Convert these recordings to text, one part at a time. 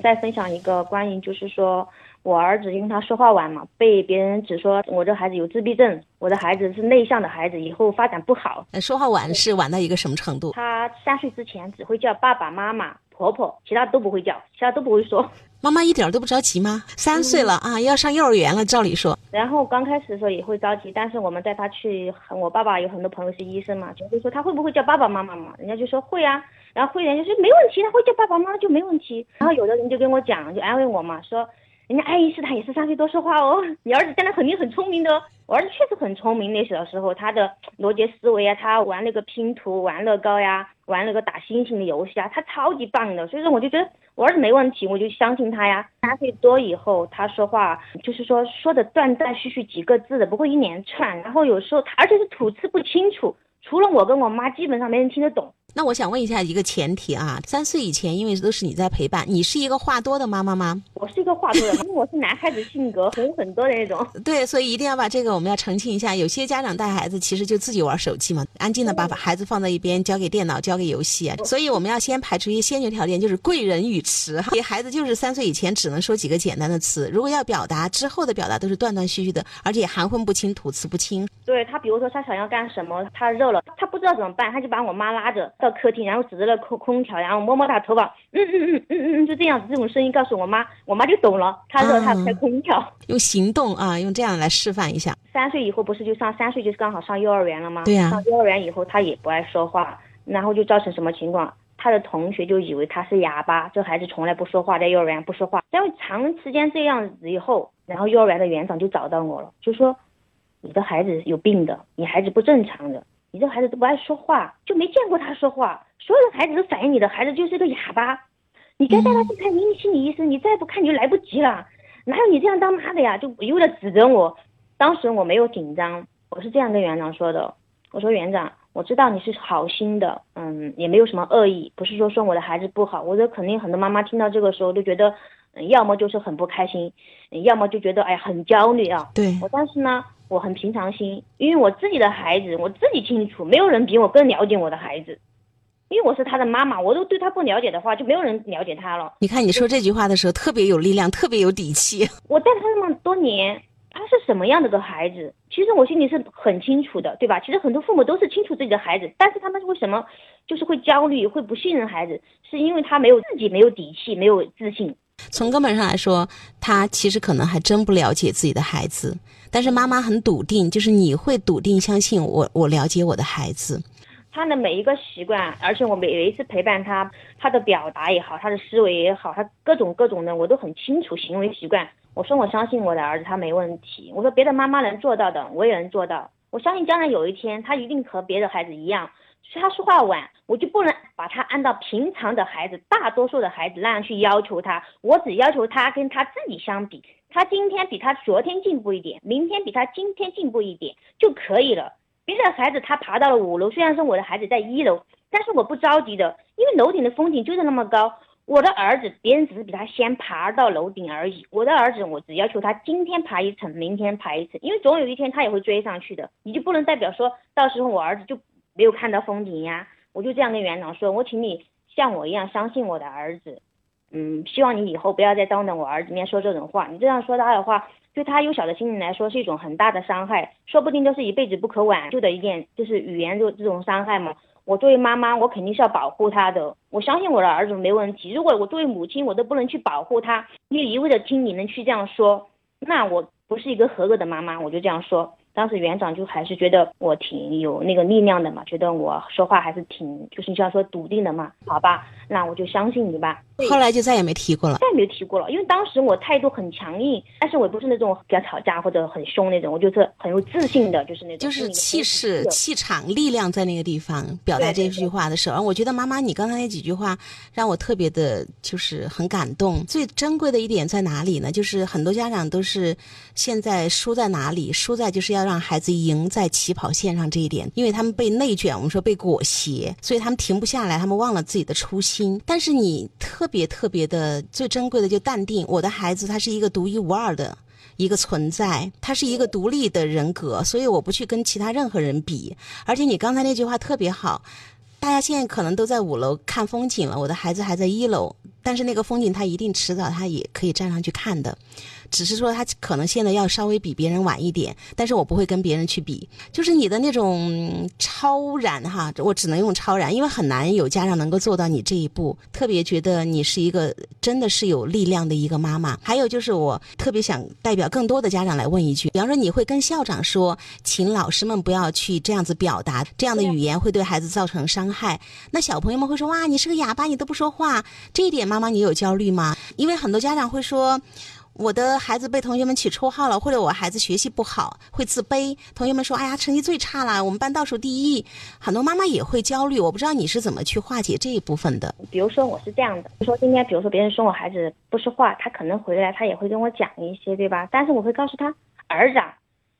再分享一个关于，就是说我儿子，因为他说话晚嘛，被别人指说我这孩子有自闭症，我的孩子是内向的孩子，以后发展不好。呃说话晚是晚到一个什么程度？他三岁之前只会叫爸爸妈妈、婆婆，其他都不会叫，其他都不会说。妈妈一点儿都不着急吗？三岁了啊，要上幼儿园了，照理说。然后刚开始的时候也会着急，但是我们带他去，我爸爸有很多朋友是医生嘛，就会说他会不会叫爸爸妈妈嘛？人家就说会啊，然后会人就说没问题，他会叫爸爸妈妈就没问题。然后有的人就跟我讲，就安慰我嘛，说人家爱因斯坦也是三岁多说话哦，你儿子将来肯定很聪明的。我儿子确实很聪明，那时候时候他的逻辑思维啊，他玩那个拼图、玩乐高呀，玩那个打星星的游戏啊，他超级棒的。所以说我就觉得我儿子没问题，我就相信他呀。三岁多以后，他说话就是说说的断断续续几个字的，不会一连串。然后有时候他而且是吐字不清楚，除了我跟我妈，基本上没人听得懂。那我想问一下一个前提啊，三岁以前，因为都是你在陪伴，你是一个话多的妈妈吗？我是一个话多的，因为我是男孩子性格很很多的那种。对，所以一定要把这个我们要澄清一下。有些家长带孩子其实就自己玩手机嘛，安静的把孩子放在一边，交给电脑，交给游戏啊。所以我们要先排除一些先决条件，就是贵人语迟哈。给孩子就是三岁以前只能说几个简单的词，如果要表达之后的表达都是断断续续的，而且含混不清、吐词不清。对他，比如说他想要干什么，他热了，他不知道怎么办，他就把我妈拉着到客厅，然后指着那空空调，然后摸摸他头发，嗯嗯嗯嗯嗯嗯，就这样子，这种声音告诉我妈，我妈就懂了，她说她开空调。用行动啊，用这样来示范一下。三岁以后不是就上三岁就是刚好上幼儿园了吗？对呀、上幼儿园以后他也不爱说话，然后就造成什么情况？他的同学就以为他是哑巴，这孩子从来不说话，在幼儿园不说话。因为长时间这样子以后，然后幼儿园的园长就找到我了，就说你的孩子有病的，你孩子不正常的，你这孩子都不爱说话，就没见过他说话，所有的孩子都反映你的孩子就是个哑巴，你该带他去看心理医生，你再不看你就来不及了，哪有你这样当妈的呀？就一味的指责我，当时我没有紧张，我是这样跟园长说的，我说园长。我知道你是好心的，嗯，也没有什么恶意，不是说说我的孩子不好。我觉得肯定很多妈妈听到这个时候都觉得，嗯，要么就是很不开心，要么就觉得哎很焦虑啊。对我，但是呢，我很平常心，因为我自己的孩子我自己清楚，没有人比我更了解我的孩子，因为我是他的妈妈，我都对他不了解的话，就没有人了解他了。你看你说这句话的时候特别有力量，特别有底气。我带他那么多年。他是什么样的个孩子？其实我心里是很清楚的，对吧？其实很多父母都是清楚自己的孩子，但是他们为什么就是会焦虑、会不信任孩子？是因为他没有自己没有底气、没有自信。从根本上来说，他其实可能还真不了解自己的孩子，但是妈妈很笃定，就是你会笃定相信我，我了解我的孩子。他的每一个习惯，而且我每一次陪伴他，他的表达也好，他的思维也好，他各种各种的，我都很清楚行为习惯。我说我相信我的儿子，他没问题。我说别的妈妈能做到的，我也能做到。我相信将来有一天，他一定和别的孩子一样。他说话晚，我就不能把他按照平常的孩子、大多数的孩子那样去要求他。我只要求他跟他自己相比，他今天比他昨天进步一点，明天比他今天进步一点就可以了。别的孩子他爬到了五楼，虽然说我的孩子在一楼，但是我不着急的，因为楼顶的风景就是那么高。我的儿子，别人只是比他先爬到楼顶而已。我的儿子，我只要求他今天爬一层，明天爬一层，因为总有一天他也会追上去的。你就不能代表说到时候我儿子就没有看到风景呀？我就这样跟园长说，我请你像我一样相信我的儿子，嗯，希望你以后不要再当着我儿子面说这种话。你这样说他的话，对他幼小的心灵来说是一种很大的伤害，说不定就是一辈子不可挽救的一件，就是语言就这种伤害嘛。我作为妈妈，我肯定是要保护他的。我相信我的儿子没问题。如果我作为母亲，我都不能去保护他，你一味的听你们去这样说，那我不是一个合格的妈妈。我就这样说。当时园长就还是觉得我挺有那个力量的嘛，觉得我说话还是挺就是你像说笃定的嘛。好吧，那我就相信你吧。后来就再也没提过了，再也没提过了。因为当时我态度很强硬，但是我不是那种比较吵架或者很凶那种，我就是很有自信的，就是那种就是气势、气场、力量在那个地方表达这句话的时候，我觉得妈妈你刚才那几句话让我特别的，就是很感动。最珍贵的一点在哪里呢？就是很多家长都是现在输在哪里？输在就是让孩子赢在起跑线上这一点，因为他们被内卷，我们说被裹挟，所以他们停不下来，他们忘了自己的初心。但是你特别特别的最珍贵的就淡定，我的孩子他是一个独一无二的一个存在，他是一个独立的人格，所以我不去跟其他任何人比。而且你刚才那句话特别好，大家现在可能都在五楼看风景了，我的孩子还在一楼。但是那个风景他一定迟早他也可以站上去看的。只是说他可能现在要稍微比别人晚一点，但是我不会跟别人去比。就是你的那种超然哈，我只能用超然，因为很难有家长能够做到你这一步。特别觉得你是一个真的是有力量的一个妈妈。还有就是我特别想代表更多的家长来问一句：，比方说你会跟校长说，请老师们不要去这样子表达，这样的语言会对孩子造成伤害。那小朋友们会说：，哇，你是个哑巴，你都不说话。这一点妈妈你有焦虑吗？因为很多家长会说。我的孩子被同学们起绰号了，或者我孩子学习不好会自卑，同学们说：“哎呀，成绩最差了，我们班倒数第一。”很多妈妈也会焦虑，我不知道你是怎么去化解这一部分的。比如说我是这样的，比如说今天，比如说别人说我孩子不说话，他可能回来他也会跟我讲一些，对吧？但是我会告诉他，儿子，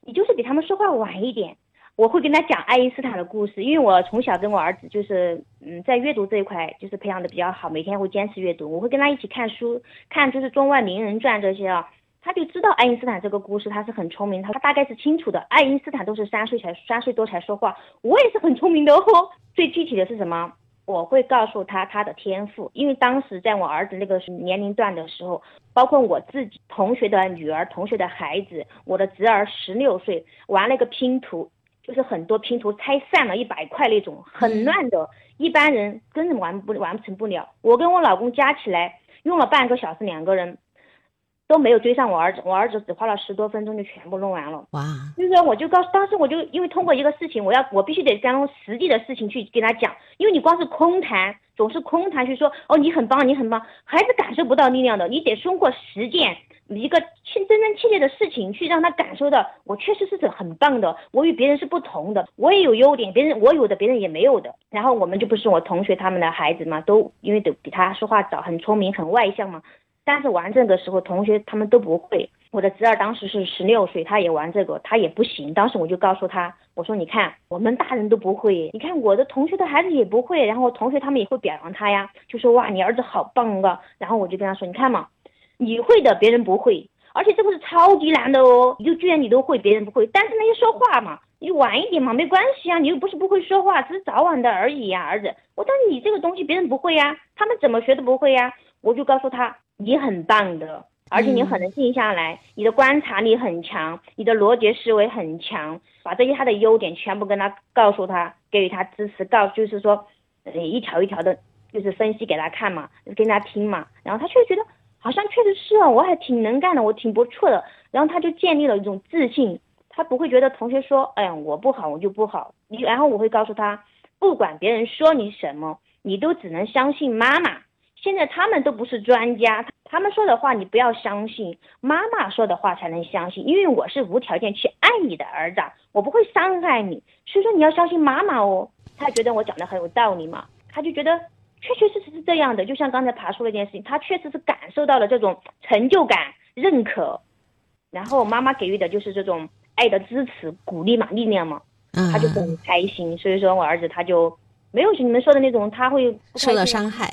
你就是比他们说话晚一点。我会跟他讲爱因斯坦的故事，因为我从小跟我儿子就是，嗯，在阅读这一块就是培养的比较好，每天会坚持阅读。我会跟他一起看书，看就是中外名人传这些啊，他就知道爱因斯坦这个故事，他是很聪明，他他大概是清楚的。爱因斯坦都是三岁才三岁多才说话，我也是很聪明的哦。最具体的是什么？我会告诉他他的天赋，因为当时在我儿子那个年龄段的时候，包括我自己同学的女儿、同学的孩子，我的侄儿十六岁玩了个拼图。就是很多拼图拆散了一百块那种很乱的，一般人根本完不完成不了。我跟我老公加起来用了半个小时，两个人都没有追上我儿子，我儿子只花了十多分钟就全部弄完了。哇！就是说，我就告诉当时我就因为通过一个事情，我要我必须得将实际的事情去跟他讲，因为你光是空谈，总是空谈去说哦你很棒你很棒，孩子感受不到力量的，你得通过实践。一个亲真真切切的事情，去让他感受到我确实是很棒的，我与别人是不同的，我也有优点，别人我有的别人也没有的。然后我们就不是我同学他们的孩子嘛，都因为都比他说话早，很聪明，很外向嘛。但是玩这个时候，同学他们都不会。我的侄儿当时是十六岁，他也玩这个，他也不行。当时我就告诉他，我说你看，我们大人都不会，你看我的同学的孩子也不会，然后同学他们也会表扬他呀，就说哇，你儿子好棒啊。然后我就跟他说，你看嘛。你会的，别人不会，而且这个是超级难的哦。你就居然你都会，别人不会。但是那些说话嘛，你晚一点嘛，没关系啊。你又不是不会说话，只是早晚的而已呀，儿子。我但你这个东西别人不会呀，他们怎么学都不会呀。我就告诉他，你很棒的，而且你很能静下来，你的观察力很强，你的逻辑思维很强，把这些他的优点全部跟他告诉他，给予他支持，告诉就是说，呃，一条一条的，就是分析给他看嘛，跟他听嘛，然后他却觉得。好像确实是啊，我还挺能干的，我挺不错的。然后他就建立了一种自信，他不会觉得同学说，哎呀我不好我就不好。你然后我会告诉他，不管别人说你什么，你都只能相信妈妈。现在他们都不是专家，他们说的话你不要相信，妈妈说的话才能相信。因为我是无条件去爱你的儿子，我不会伤害你，所以说你要相信妈妈哦。他觉得我讲的很有道理嘛，他就觉得。确确实实是这样的，就像刚才爬树那件事情，他确实是感受到了这种成就感、认可，然后妈妈给予的就是这种爱的支持、鼓励嘛、力量嘛，他就很开心。所以说我儿子他就没有你们说的那种，他会受到伤害。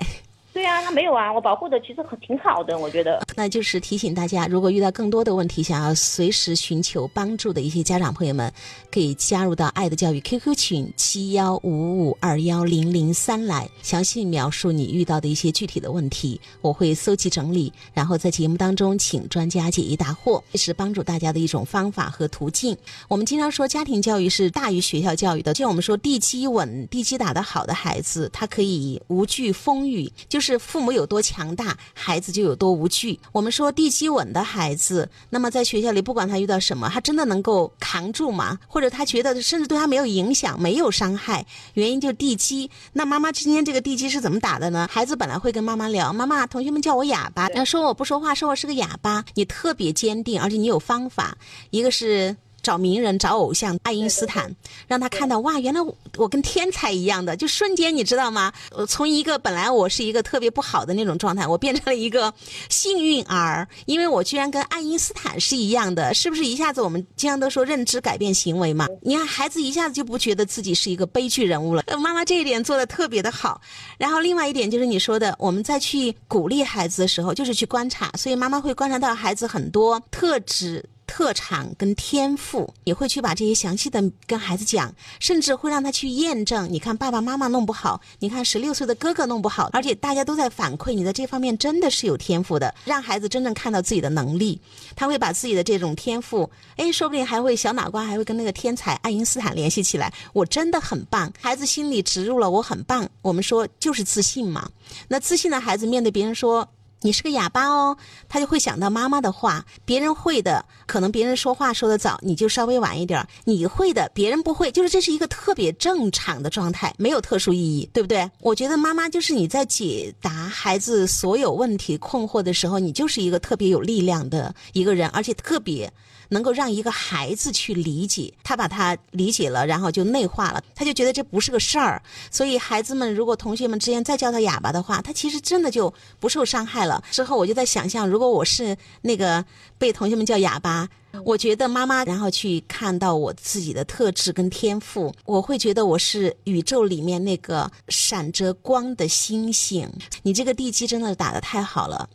对啊，他没有啊，我保护的其实很挺好的，我觉得。那就是提醒大家，如果遇到更多的问题，想要随时寻求帮助的一些家长朋友们，可以加入到爱的教育 QQ 群七幺五五二幺零零三来，详细描述你遇到的一些具体的问题，我会搜集整理，然后在节目当中请专家解疑答惑，这是帮助大家的一种方法和途径。我们经常说家庭教育是大于学校教育的，就像我们说地基稳、地基打得好的孩子，他可以无惧风雨，就是。父母有多强大，孩子就有多无惧。我们说地基稳的孩子，那么在学校里，不管他遇到什么，他真的能够扛住吗？或者他觉得甚至对他没有影响、没有伤害？原因就是地基。那妈妈今天这个地基是怎么打的呢？孩子本来会跟妈妈聊：“妈妈，同学们叫我哑巴，说我不说话，说我是个哑巴。”你特别坚定，而且你有方法。一个是。找名人，找偶像，爱因斯坦，让他看到哇，原来我跟天才一样的，就瞬间你知道吗？我，从一个本来我是一个特别不好的那种状态，我变成了一个幸运儿，因为我居然跟爱因斯坦是一样的，是不是一下子我们经常都说认知改变行为嘛？你看孩子一下子就不觉得自己是一个悲剧人物了。妈妈这一点做的特别的好，然后另外一点就是你说的，我们再去鼓励孩子的时候，就是去观察，所以妈妈会观察到孩子很多特质。特长跟天赋，也会去把这些详细的跟孩子讲，甚至会让他去验证。你看爸爸妈妈弄不好，你看十六岁的哥哥弄不好，而且大家都在反馈你在这方面真的是有天赋的，让孩子真正看到自己的能力。他会把自己的这种天赋，哎，说不定还会小脑瓜还会跟那个天才爱因斯坦联系起来。我真的很棒，孩子心里植入了我很棒。我们说就是自信嘛。那自信的孩子面对别人说。你是个哑巴哦，他就会想到妈妈的话。别人会的，可能别人说话说的早，你就稍微晚一点你会的，别人不会，就是这是一个特别正常的状态，没有特殊意义，对不对？我觉得妈妈就是你在解答孩子所有问题困惑的时候，你就是一个特别有力量的一个人，而且特别。能够让一个孩子去理解，他把他理解了，然后就内化了，他就觉得这不是个事儿。所以孩子们，如果同学们之间再叫他哑巴的话，他其实真的就不受伤害了。之后我就在想象，如果我是那个被同学们叫哑巴，我觉得妈妈然后去看到我自己的特质跟天赋，我会觉得我是宇宙里面那个闪着光的星星。你这个地基真的打得太好了。